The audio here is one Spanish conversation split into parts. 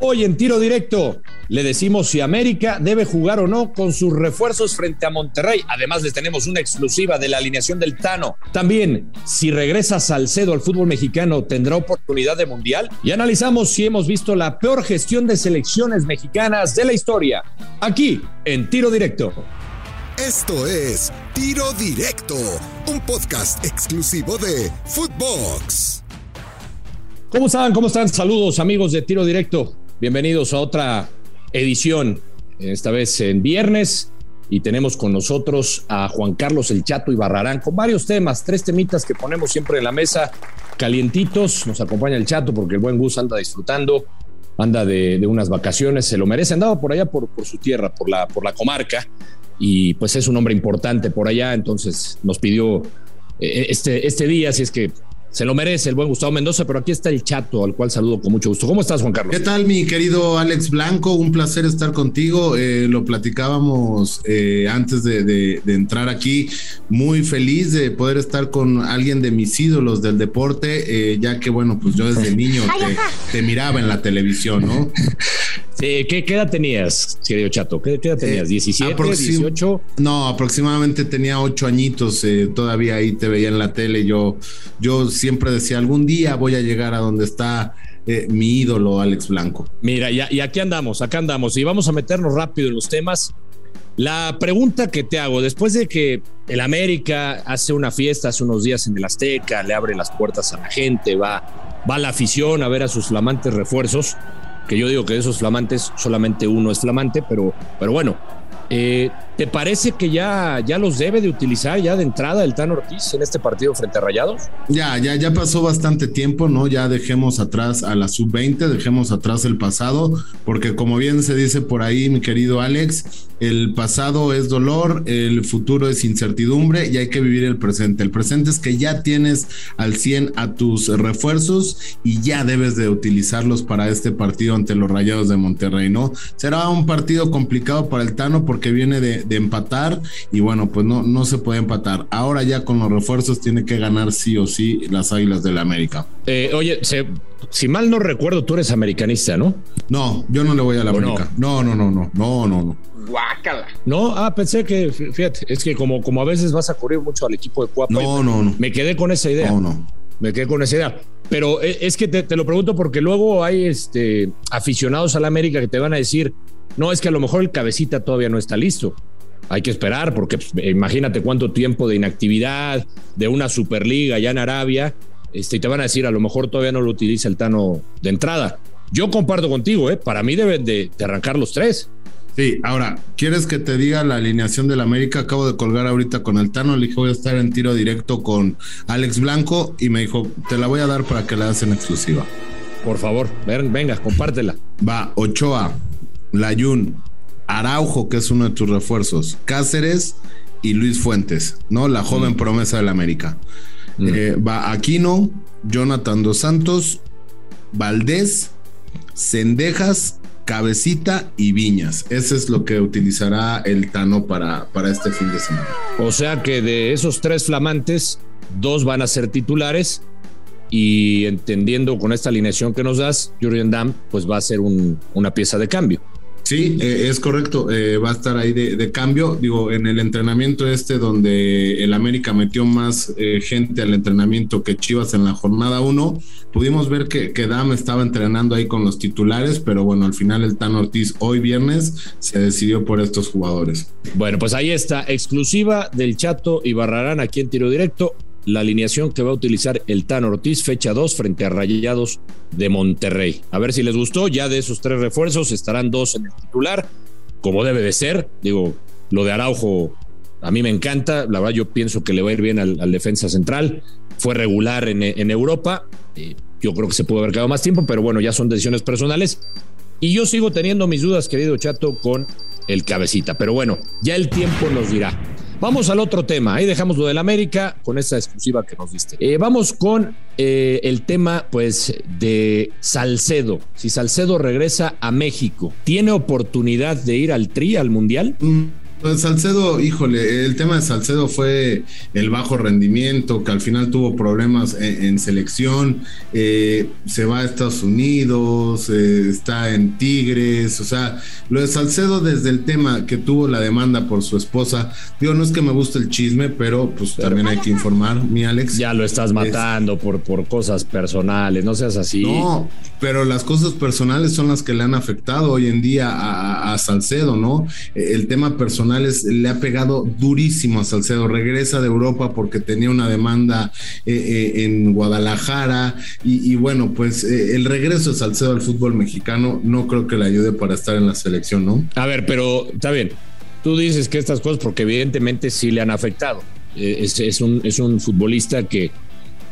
Hoy en tiro directo le decimos si América debe jugar o no con sus refuerzos frente a Monterrey. Además les tenemos una exclusiva de la alineación del Tano. También si regresa Salcedo al fútbol mexicano tendrá oportunidad de mundial. Y analizamos si hemos visto la peor gestión de selecciones mexicanas de la historia. Aquí en tiro directo. Esto es Tiro Directo, un podcast exclusivo de Footbox. ¿Cómo están? ¿Cómo están? Saludos amigos de Tiro Directo. Bienvenidos a otra edición, esta vez en viernes. Y tenemos con nosotros a Juan Carlos El Chato y Barrarán con varios temas, tres temitas que ponemos siempre en la mesa, calientitos. Nos acompaña el Chato porque el buen Gus anda disfrutando, anda de, unas vacaciones, se lo merece. Andaba por allá por, su tierra, por la, por la comarca y pues es un hombre importante por allá, entonces nos pidió eh, este, este día, si es que se lo merece el buen Gustavo Mendoza, pero aquí está el chato, al cual saludo con mucho gusto. ¿Cómo estás, Juan Carlos? ¿Qué tal, mi querido Alex Blanco? Un placer estar contigo. Eh, lo platicábamos eh, antes de, entrar aquí. Muy feliz de poder estar con alguien de mis ídolos del deporte, ya que, bueno, pues yo desde niño te miraba en la televisión, ¿no? ¿qué, ¿qué, edad tenías, querido Chato? ¿Qué, edad tenías? ¿17, eh, 18? No, aproximadamente tenía ocho añitos. Eh, todavía ahí te veía en la tele. Yo, yo siempre decía, algún día voy a llegar a donde está eh, mi ídolo, Alex Blanco. Mira, y, y aquí andamos, acá andamos. Y vamos a meternos rápido en los temas. La pregunta que te hago, después de que el América hace una fiesta hace unos días en el Azteca, le abre las puertas a la gente, va, va a la afición a ver a sus flamantes refuerzos, que yo digo que de esos flamantes solamente uno es flamante, pero, pero bueno, eh, ¿Te parece que ya, ya los debe de utilizar ya de entrada el Tan Ortiz en este partido frente a Rayados? Ya, ya, ya pasó bastante tiempo, ¿no? Ya dejemos atrás a la sub-20, dejemos atrás el pasado, porque como bien se dice por ahí, mi querido Alex, el pasado es dolor, el futuro es incertidumbre y hay que vivir el presente. El presente es que ya tienes al 100 a tus refuerzos y ya debes de utilizarlos para este partido ante los Rayados de Monterrey, ¿no? Será un partido complicado para el Tano porque viene de, de empatar y bueno, pues no, no se puede empatar. Ahora ya con los refuerzos tiene que ganar sí o sí las Águilas del la América. Eh, oye, si mal no recuerdo, tú eres americanista, ¿no? No, yo no le voy a la América. No, no, no, no, no, no, no. Guácala. No, ah, pensé que, fíjate, es que como, como a veces vas a correr mucho al equipo de Cuapa. No, no, no. Me quedé con esa idea. No, no. Me quedé con esa idea. Pero eh, es que te, te, lo pregunto porque luego hay este, aficionados a la América que te van a decir, no, es que a lo mejor el cabecita todavía no está listo hay que esperar, porque pues, imagínate cuánto tiempo de inactividad de una Superliga allá en Arabia, este, y te van a decir, a lo mejor todavía no lo utiliza el Tano de entrada. Yo comparto contigo, ¿eh? para mí deben de, arrancar los tres. Sí, ahora, ¿quieres que te diga la alineación del América? Acabo de colgar ahorita con el Tano, le dije voy a estar en tiro directo con Alex Blanco y me dijo, te la voy a dar para que la hagas en exclusiva. Por favor, venga, compártela. Va, Ochoa, Layun, Araujo, que es uno de tus refuerzos, Cáceres y Luis Fuentes, ¿no? La joven mm. promesa del América. Mm. Eh, va Aquino, Jonathan Dos Santos, Valdés, Cendejas, Cabecita y Viñas. Ese es lo que utilizará el Tano para, para este fin de semana. O sea que de esos tres flamantes, dos van a ser titulares y entendiendo con esta alineación que nos das, Jurgen Damm pues va a ser una pieza de cambio. Sí, eh, es correcto. Eh, va a estar ahí de, cambio. Digo, en el entrenamiento este donde el América metió más eh, gente al entrenamiento que Chivas en la jornada 1, pudimos ver que, que Dam estaba entrenando ahí con los titulares, pero bueno, al final el Tan Ortiz hoy viernes se decidió por estos jugadores. Bueno, pues ahí está, exclusiva del Chato y Barrarán aquí en tiro directo la alineación que va a utilizar el Tan Ortiz, fecha 2 frente a Rayados de Monterrey. A ver si les gustó, ya de esos tres refuerzos estarán dos en el titular, como debe de ser. Digo, lo de Araujo a mí me encanta, la verdad yo pienso que le va a ir bien al, defensa central, fue regular en, Europa, eh, yo creo que se pudo haber quedado más tiempo, pero bueno, ya son decisiones personales. Y yo sigo teniendo mis dudas, querido Chato, con el cabecita, pero bueno, ya el tiempo nos dirá. Vamos al otro tema. Ahí dejamos lo del América con esa exclusiva que nos diste. Eh, vamos con eh, el tema, pues, de Salcedo. Si Salcedo regresa a México, ¿tiene oportunidad de ir al Tri, al Mundial? Mm, Salcedo, híjole, el tema de Salcedo fue el bajo rendimiento, que al final tuvo problemas en, selección, eh, se va a Estados Unidos, eh, está en Tigres, o sea, lo de Salcedo desde el tema que tuvo la demanda por su esposa, digo, no es que me guste el chisme, pero pues también hay que informar, mi Alex. Ya lo estás matando por, por cosas personales, no seas así. No, pero las cosas personales son las que le han afectado hoy en día a, a Salcedo, ¿no? El tema personal le ha pegado durísimo a Salcedo. Regresa de Europa porque tenía una demanda eh, eh, en Guadalajara y, bueno, pues eh, el regreso de Salcedo al fútbol mexicano no creo que le ayude para estar en la selección, ¿no? A ver, pero está bien. Tú dices que estas cosas porque evidentemente sí le han afectado. Es, un, es un futbolista que,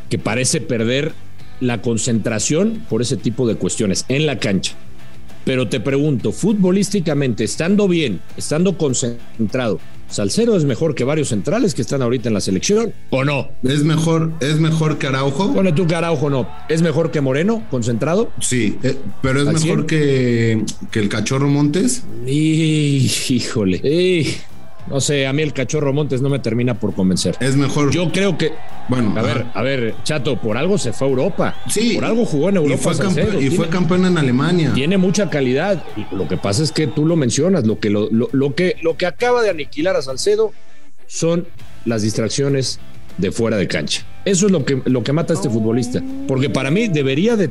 que parece perder la concentración por ese tipo de cuestiones en la cancha. Pero te pregunto, futbolísticamente, estando bien, estando concentrado, ¿Salcero es mejor que varios centrales que están ahorita en la selección o no? ¿Es mejor, es mejor que Araujo? Pone tú que Araujo no. ¿Es mejor que Moreno, concentrado? Sí, eh, pero es mejor que, que, el Cachorro Montes. híjole. No sé, a mí el cachorro Montes no me termina por convencer. Es mejor. Yo creo que. Bueno, a ver, a ver, Chato, por algo se fue a Europa. Sí. Por algo jugó en Europa. Y fue, campeón, y fue campeón en Alemania. Tiene mucha calidad. Y lo que pasa es que tú lo mencionas. Lo que, lo, lo que, lo que acaba de aniquilar a Salcedo son las distracciones de fuera de cancha. Eso es lo que, lo que mata a este futbolista. Porque para mí debería de,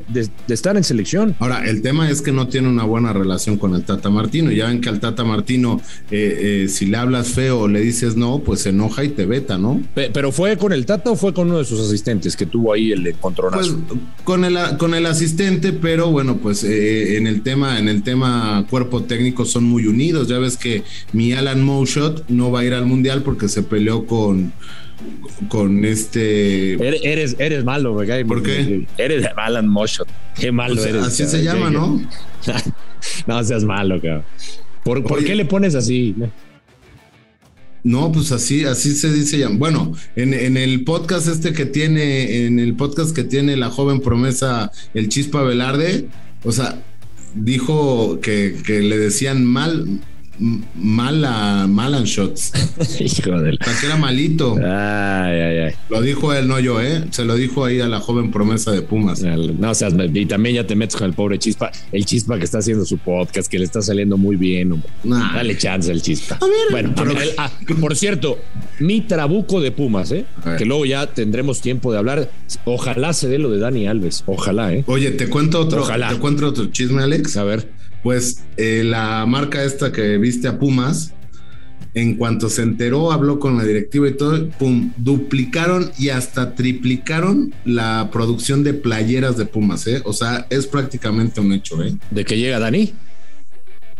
estar en selección. Ahora, el tema es que no tiene una buena relación con el Tata Martino. Ya ven que al Tata Martino, eh, eh, si le hablas feo o le dices no, pues se enoja y te veta, ¿no? ¿Pero fue con el Tata o fue con uno de sus asistentes que tuvo ahí el encontronazo? Pues con el, con el asistente, pero bueno, pues eh, en el tema, en el tema cuerpo técnico son muy unidos. Ya ves que mi Alan Moushot no va a ir al Mundial porque se peleó con con este. Eres, eres malo, güey. ¿Por qué? Eres Alan Moshot. Qué malo eres. Así se llama, ¿no? no seas malo, cabrón. ¿Por, qué le pones así? No, pues así, así se dice ya. Bueno, en, en, el podcast este que tiene, en el podcast que tiene la joven promesa, el Chispa Velarde, o sea, dijo que, que le decían mal, mala, malan shots. Hijo que era malito. Ay, ay, ay. Lo dijo él, no yo, ¿eh? Se lo dijo ahí a la joven promesa de Pumas. No seas, y también ya te metes con el pobre Chispa. El Chispa que está haciendo su podcast, que le está saliendo muy bien, Dale chance al Chispa. bueno, ah, por cierto, mi trabuco de Pumas, ¿eh? Que luego ya tendremos tiempo de hablar. Ojalá se dé lo de Dani Alves. Ojalá, ¿eh? Oye, te cuento otro, Ojalá. te cuento otro chisme, Alex. A ver pues eh, la marca esta que viste a Pumas, en cuanto se enteró, habló con la directiva y todo, pum, duplicaron y hasta triplicaron la producción de playeras de Pumas, ¿eh? O sea, es prácticamente un hecho, ¿eh? ¿De que llega Dani?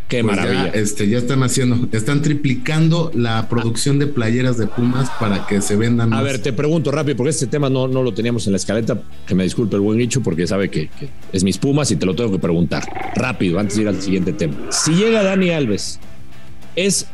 Qué pues maravilla. Ya, este, ya están haciendo, están triplicando la producción de playeras de Pumas para que se vendan. A ver, te pregunto rápido, porque este tema no, no lo teníamos en la escaleta. Que me disculpe el buen dicho, porque sabe que, es mis Pumas y te lo tengo que preguntar rápido antes de ir al siguiente tema. Si llega Dani Alves, ¿es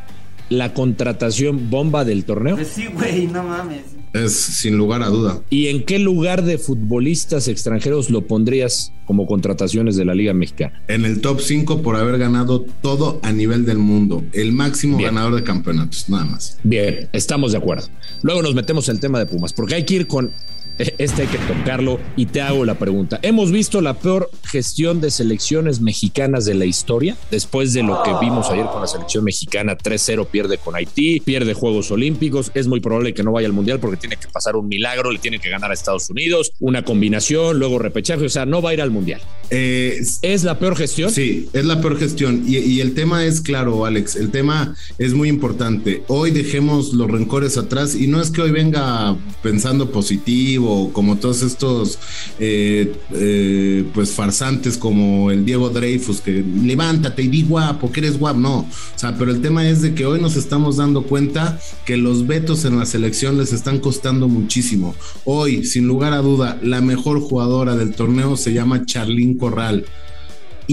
la contratación bomba del torneo? Pues sí, güey, no mames. Es sin lugar a duda. ¿Y en qué lugar de futbolistas extranjeros lo pondrías como contrataciones de la Liga Mexicana? En el top 5 por haber ganado todo a nivel del mundo. El máximo ganador de campeonatos, nada más. Bien, estamos de acuerdo. Luego nos metemos en el tema de Pumas, porque hay que ir con este hay que tocarlo y te hago la pregunta. ¿Hemos visto la peor gestión de selecciones mexicanas de la historia? Después de lo que vimos ayer con la selección mexicana, 3-0 pierde con Haití, pierde Juegos Olímpicos, es muy probable que no vaya al Mundial porque tiene que pasar un milagro, le tiene que ganar a Estados Unidos, una combinación, luego repechaje, o sea, no va a ir al Mundial. Eh, ¿Es la peor gestión? Sí, es la peor gestión. Y, y el tema es claro, Alex, el tema es muy importante. Hoy dejemos los rencores atrás y no es que hoy venga pensando positivo como todos estos eh, eh, pues farsantes como el Diego Dreyfus que levántate y di guapo, que eres guapo, no, o sea, pero el tema es de que hoy nos estamos dando cuenta que los vetos en la selección les están costando muchísimo. Hoy, sin lugar a duda, la mejor jugadora del torneo se llama Charlín Corral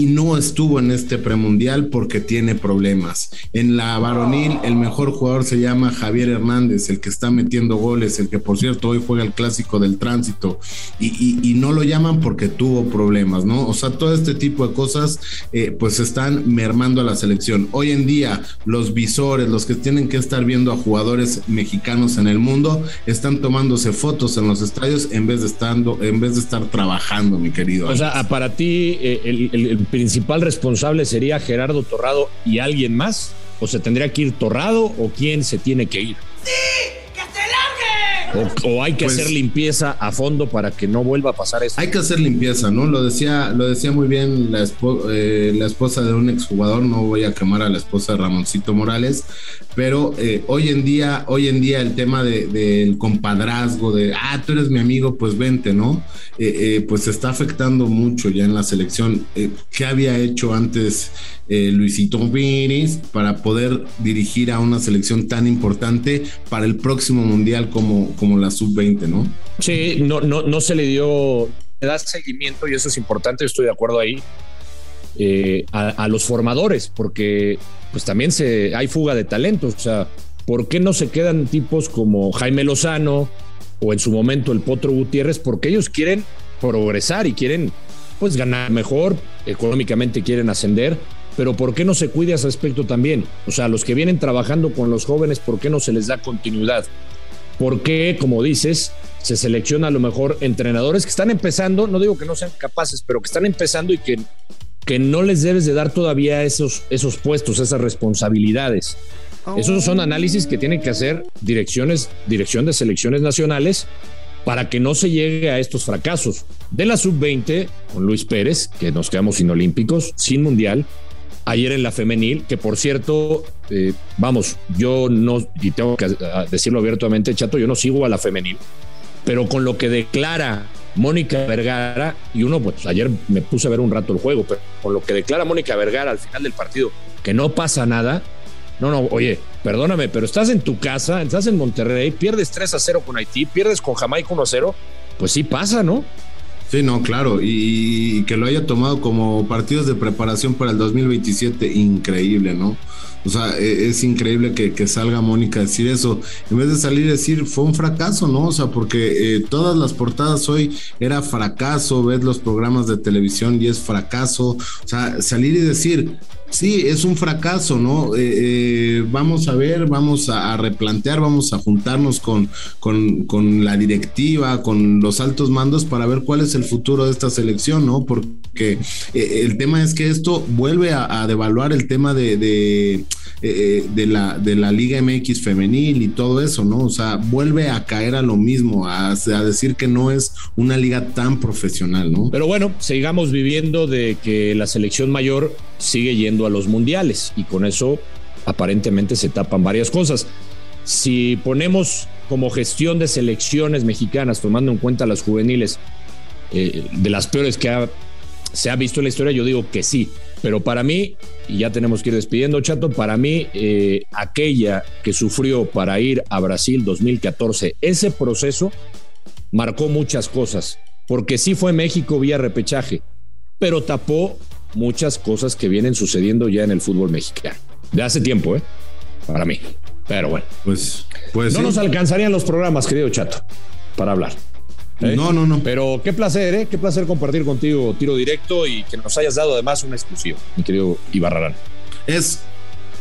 y no estuvo en este premundial porque tiene problemas. En la varonil, el mejor jugador se llama Javier Hernández, el que está metiendo goles, el que por cierto hoy juega el clásico del tránsito y, no lo llaman porque tuvo problemas, ¿no? O sea, todo este tipo de cosas eh, pues están mermando a la selección. Hoy en día los visores, los que tienen que estar viendo a jugadores mexicanos en el mundo, están tomándose fotos en los estadios en vez de, estando, en vez de estar trabajando, mi querido. O sea, para ti eh, el, principal responsable sería Gerardo Torrado y alguien más? ¿O se tendría que ir Torrado o quién se tiene que ir? ¡Sí! O, hay que pues hacer limpieza a fondo para que no vuelva a pasar eso. Hay que hacer limpieza, ¿no? Lo decía, lo decía muy bien la, eh, la esposa de un exjugador, no voy a quemar a la esposa de Ramoncito Morales, pero eh, hoy en día, hoy en día el tema del compadrazgo, de ah, tú eres mi amigo, pues vente, ¿no? Eh, pues está afectando mucho ya en la selección. ¿Qué había hecho antes Luisito Pérez para poder dirigir a una selección tan importante para el próximo mundial como, como la sub-20, ¿no? Sí, no, no, no se le dio, le da seguimiento y eso es importante, estoy de acuerdo ahí. Eh, a, los formadores, porque pues también se, hay fuga de talentos. O sea, ¿por qué no se quedan tipos como Jaime Lozano o en su momento el Potro Gutiérrez? Porque ellos quieren progresar y quieren pues ganar mejor, económicamente quieren ascender, pero ¿por qué no se cuida ese aspecto también? O sea, los que vienen trabajando con los jóvenes, ¿por qué no se les da continuidad? ¿Por qué, como dices, se selecciona a lo mejor entrenadores que están empezando, no digo que no sean capaces, pero que están empezando y que, que no les debes de dar todavía esos, esos puestos, esas responsabilidades? Esos son análisis que tienen que hacer direcciones, dirección de selecciones nacionales para que no se llegue a estos fracasos. De la sub-20, con Luis Pérez, que nos quedamos sin olímpicos, sin mundial, ayer en la femenil, que por cierto, eh, vamos, yo no, y tengo que decirlo abiertamente, chato, yo no sigo a la femenil, pero con lo que declara Mónica Vergara, y uno, pues ayer me puse a ver un rato el juego, pero con lo que declara Mónica Vergara al final del partido, que no pasa nada, no, no, oye, perdóname, pero estás en tu casa, estás en Monterrey, pierdes 3 a 0 con Haití, pierdes con Jamaica 1 a 0, pues sí pasa, ¿no? Sí, no, claro, y, que lo haya tomado como partidos de preparación para el 2027, increíble, ¿no? O sea, e, es, increíble que, salga Mónica a decir eso, en vez de salir a decir fue un fracaso, ¿no? O sea, porque eh, todas las portadas hoy era fracaso, ves los programas de televisión y es fracaso, o sea, salir y decir Sí, es un fracaso, ¿no? Eh, eh, vamos a ver, vamos a, replantear, vamos a juntarnos con, con, la directiva, con los altos mandos para ver cuál es el futuro de esta selección, ¿no? Porque eh, el tema es que esto vuelve a, devaluar el tema de, la, de la Liga MX femenil y todo eso, ¿no? O sea, vuelve a caer a lo mismo, a, a decir que no es una liga tan profesional, ¿no? Pero bueno, sigamos viviendo de que la selección mayor sigue yendo a los mundiales y con eso aparentemente se tapan varias cosas. Si ponemos como gestión de selecciones mexicanas, tomando en cuenta las juveniles, eh, de las peores que se ha visto en la historia, yo digo que sí. Pero para mí, y ya tenemos que ir despidiendo, Chato, para mí, eh, aquella que sufrió para ir a Brasil 2014, ese proceso marcó muchas cosas, porque sí fue México vía repechaje, pero tapó muchas cosas que vienen sucediendo ya en el fútbol mexicano. De hace tiempo, ¿eh? Para mí. Pero bueno. Pues, pues no nos alcanzarían los programas, querido Chato, para hablar. ¿Eh? No, no, no. Pero qué placer, ¿eh? Qué placer compartir contigo tiro directo y que nos hayas dado además una exclusiva, mi querido Ibarrarán. Es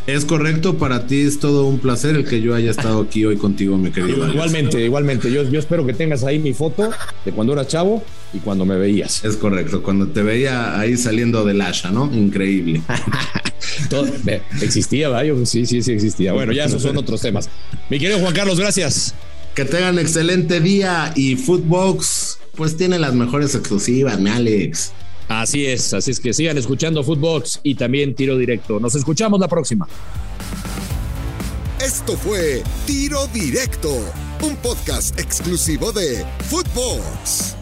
es correcto, para ti es todo un placer el que yo haya estado aquí hoy contigo, mi querido. Igualmente, igualmente. Yo, yo espero que tengas ahí mi foto de cuando eras chavo y cuando me veías. Es correcto, cuando te veía ahí saliendo del Asha, ¿no? Increíble. existía, ¿verdad? sí, sí, sí existía. Bueno, ya esos son otros temas. Mi querido Juan Carlos, gracias. Que tengan excelente día y Footbox, pues tiene las mejores exclusivas, mi Alex. Así es, así es que sigan escuchando Footbox y también Tiro Directo. Nos escuchamos la próxima. Esto fue Tiro Directo, un podcast exclusivo de Footbox.